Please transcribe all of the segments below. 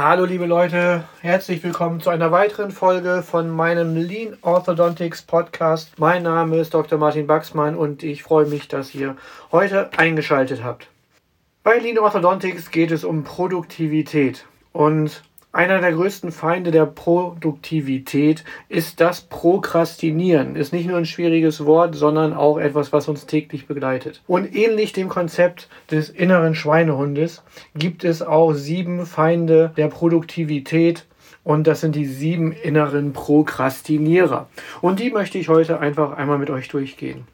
Hallo liebe Leute, herzlich willkommen zu einer weiteren Folge von meinem Lean Orthodontics Podcast. Mein Name ist Dr. Martin Baxmann und ich freue mich, dass ihr heute eingeschaltet habt. Bei Lean Orthodontics geht es um Produktivität und einer der größten Feinde der Produktivität ist das Prokrastinieren. Ist nicht nur ein schwieriges Wort, sondern auch etwas, was uns täglich begleitet. Und ähnlich dem Konzept des inneren Schweinehundes gibt es auch sieben Feinde der Produktivität. Und das sind die sieben inneren Prokrastinierer. Und die möchte ich heute einfach einmal mit euch durchgehen.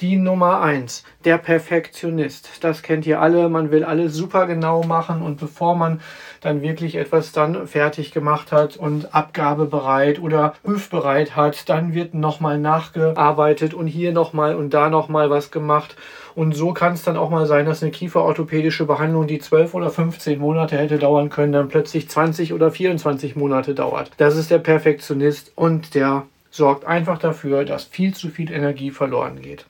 Die Nummer eins, der Perfektionist. Das kennt ihr alle. Man will alles super genau machen und bevor man dann wirklich etwas dann fertig gemacht hat und abgabebereit oder prüfbereit hat, dann wird nochmal nachgearbeitet und hier nochmal und da nochmal was gemacht. Und so kann es dann auch mal sein, dass eine kieferorthopädische Behandlung, die 12 oder 15 Monate hätte dauern können, dann plötzlich 20 oder 24 Monate dauert. Das ist der Perfektionist und der sorgt einfach dafür, dass viel zu viel Energie verloren geht.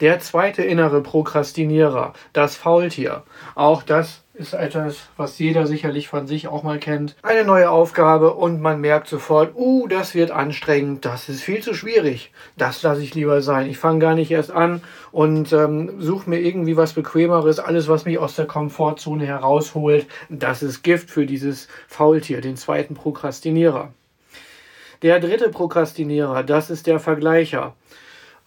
Der zweite innere Prokrastinierer, das Faultier. Auch das ist etwas, was jeder sicherlich von sich auch mal kennt. Eine neue Aufgabe und man merkt sofort, uh, das wird anstrengend, das ist viel zu schwierig. Das lasse ich lieber sein. Ich fange gar nicht erst an und ähm, suche mir irgendwie was Bequemeres. Alles, was mich aus der Komfortzone herausholt, das ist Gift für dieses Faultier, den zweiten Prokrastinierer. Der dritte Prokrastinierer, das ist der Vergleicher.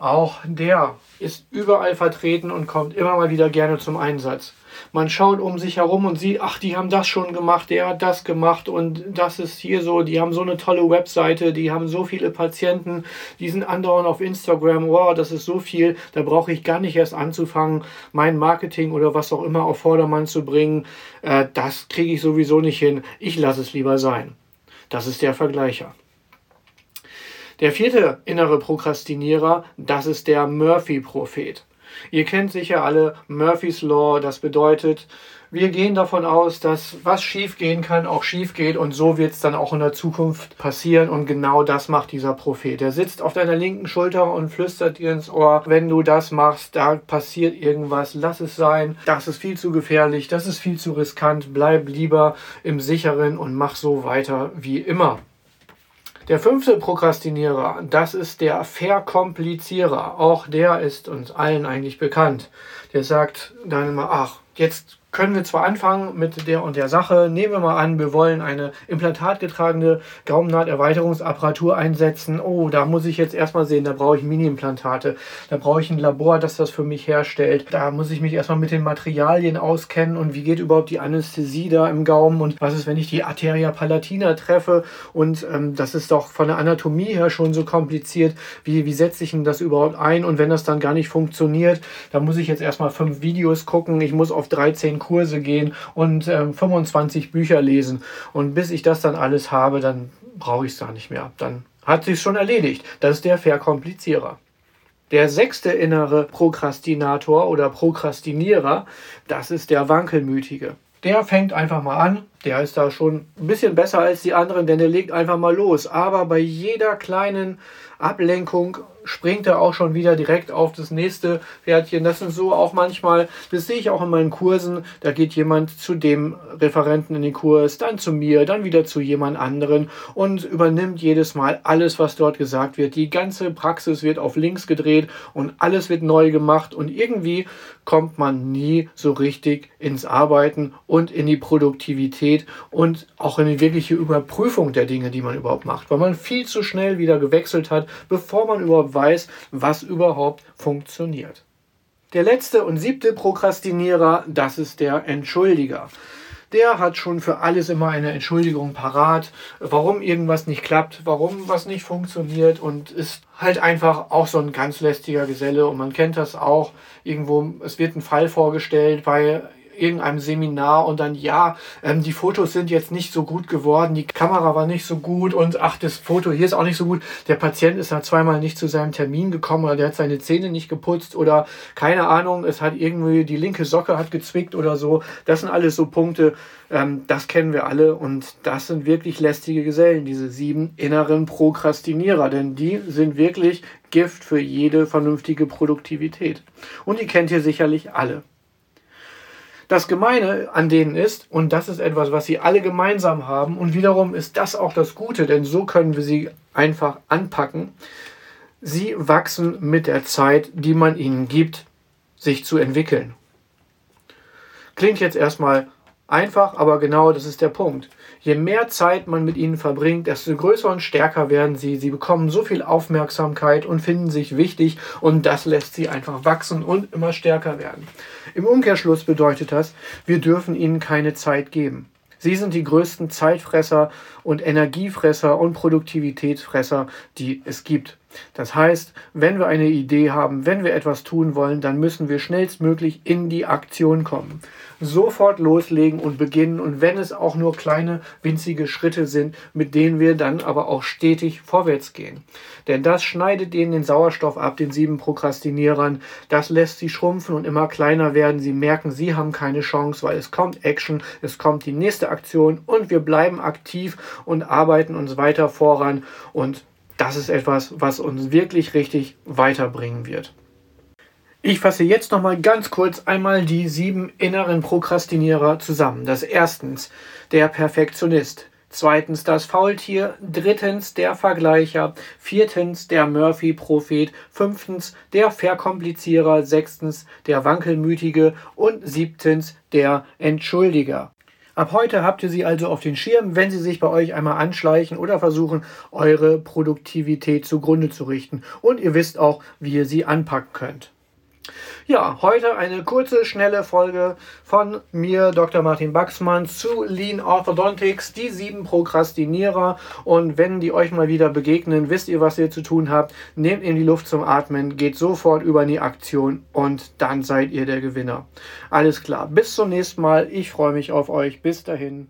Auch der ist überall vertreten und kommt immer mal wieder gerne zum Einsatz. Man schaut um sich herum und sieht, ach, die haben das schon gemacht, der hat das gemacht und das ist hier so, die haben so eine tolle Webseite, die haben so viele Patienten, die sind andauernd auf Instagram, wow, das ist so viel, da brauche ich gar nicht erst anzufangen, mein Marketing oder was auch immer auf Vordermann zu bringen, äh, das kriege ich sowieso nicht hin, ich lasse es lieber sein. Das ist der Vergleicher. Der vierte innere Prokrastinierer, das ist der Murphy-Prophet. Ihr kennt sicher alle Murphy's Law, das bedeutet, wir gehen davon aus, dass was schief gehen kann, auch schief geht und so wird es dann auch in der Zukunft passieren und genau das macht dieser Prophet. Er sitzt auf deiner linken Schulter und flüstert dir ins Ohr, wenn du das machst, da passiert irgendwas, lass es sein, das ist viel zu gefährlich, das ist viel zu riskant, bleib lieber im sicheren und mach so weiter wie immer. Der fünfte Prokrastinierer, das ist der Verkomplizierer. Auch der ist uns allen eigentlich bekannt. Der sagt dann immer, ach, jetzt können wir zwar anfangen mit der und der Sache, nehmen wir mal an, wir wollen eine implantatgetragene Gaumennaht-Erweiterungsapparatur einsetzen. Oh, da muss ich jetzt erstmal sehen, da brauche ich Mini-Implantate, da brauche ich ein Labor, das das für mich herstellt. Da muss ich mich erstmal mit den Materialien auskennen. Und wie geht überhaupt die Anästhesie da im Gaumen? Und was ist, wenn ich die Arteria palatina treffe? Und ähm, das ist doch von der Anatomie her schon so kompliziert. Wie, wie setze ich denn das überhaupt ein? Und wenn das dann gar nicht funktioniert, dann muss ich jetzt erstmal fünf Videos gucken, ich muss auf 13 Kurse gehen und äh, 25 Bücher lesen. Und bis ich das dann alles habe, dann brauche ich es da nicht mehr. Dann hat sich schon erledigt. Das ist der Verkomplizierer. Der sechste innere Prokrastinator oder Prokrastinierer, das ist der Wankelmütige. Der fängt einfach mal an, der ist da schon ein bisschen besser als die anderen, denn der legt einfach mal los. Aber bei jeder kleinen Ablenkung springt er auch schon wieder direkt auf das nächste Pferdchen. Das sind so auch manchmal, das sehe ich auch in meinen Kursen, da geht jemand zu dem Referenten in den Kurs, dann zu mir, dann wieder zu jemand anderen und übernimmt jedes Mal alles, was dort gesagt wird. Die ganze Praxis wird auf links gedreht und alles wird neu gemacht und irgendwie kommt man nie so richtig ins Arbeiten und in die Produktivität und auch in die wirkliche Überprüfung der Dinge, die man überhaupt macht, weil man viel zu schnell wieder gewechselt hat, bevor man überhaupt weiß, was überhaupt funktioniert. Der letzte und siebte Prokrastinierer, das ist der Entschuldiger. Der hat schon für alles immer eine Entschuldigung parat, warum irgendwas nicht klappt, warum was nicht funktioniert und ist halt einfach auch so ein ganz lästiger Geselle und man kennt das auch irgendwo, es wird ein Fall vorgestellt bei irgendeinem Seminar und dann, ja, ähm, die Fotos sind jetzt nicht so gut geworden, die Kamera war nicht so gut und ach, das Foto hier ist auch nicht so gut. Der Patient ist da zweimal nicht zu seinem Termin gekommen oder der hat seine Zähne nicht geputzt oder keine Ahnung, es hat irgendwie die linke Socke hat gezwickt oder so. Das sind alles so Punkte, ähm, das kennen wir alle und das sind wirklich lästige Gesellen, diese sieben inneren Prokrastinierer, denn die sind wirklich Gift für jede vernünftige Produktivität. Und die kennt ihr sicherlich alle. Das Gemeine an denen ist, und das ist etwas, was sie alle gemeinsam haben, und wiederum ist das auch das Gute, denn so können wir sie einfach anpacken. Sie wachsen mit der Zeit, die man ihnen gibt, sich zu entwickeln. Klingt jetzt erstmal einfach, aber genau das ist der Punkt. Je mehr Zeit man mit ihnen verbringt, desto größer und stärker werden sie. Sie bekommen so viel Aufmerksamkeit und finden sich wichtig und das lässt sie einfach wachsen und immer stärker werden. Im Umkehrschluss bedeutet das, wir dürfen ihnen keine Zeit geben. Sie sind die größten Zeitfresser und Energiefresser und Produktivitätsfresser, die es gibt. Das heißt, wenn wir eine Idee haben, wenn wir etwas tun wollen, dann müssen wir schnellstmöglich in die Aktion kommen. Sofort loslegen und beginnen und wenn es auch nur kleine, winzige Schritte sind, mit denen wir dann aber auch stetig vorwärts gehen. Denn das schneidet ihnen den Sauerstoff ab, den sieben Prokrastinierern. Das lässt sie schrumpfen und immer kleiner werden. Sie merken, sie haben keine Chance, weil es kommt Action, es kommt die nächste Aktion und wir bleiben aktiv und arbeiten uns weiter voran und das ist etwas, was uns wirklich richtig weiterbringen wird. Ich fasse jetzt noch mal ganz kurz einmal die sieben inneren Prokrastinierer zusammen. Das erstens der Perfektionist, zweitens das Faultier, drittens der Vergleicher, viertens der Murphy-Prophet, fünftens der Verkomplizierer, sechstens der Wankelmütige und siebtens der Entschuldiger. Ab heute habt ihr sie also auf den Schirm, wenn sie sich bei euch einmal anschleichen oder versuchen, eure Produktivität zugrunde zu richten. Und ihr wisst auch, wie ihr sie anpacken könnt. Ja, heute eine kurze, schnelle Folge von mir, Dr. Martin Baxmann, zu Lean Orthodontics, die sieben Prokrastinierer. Und wenn die euch mal wieder begegnen, wisst ihr, was ihr zu tun habt. Nehmt in die Luft zum Atmen, geht sofort über in die Aktion und dann seid ihr der Gewinner. Alles klar, bis zum nächsten Mal. Ich freue mich auf euch. Bis dahin.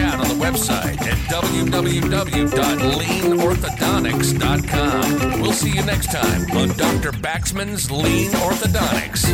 www.leanorthodontics.com. We'll see you next time on Dr. Baxman's Lean Orthodontics.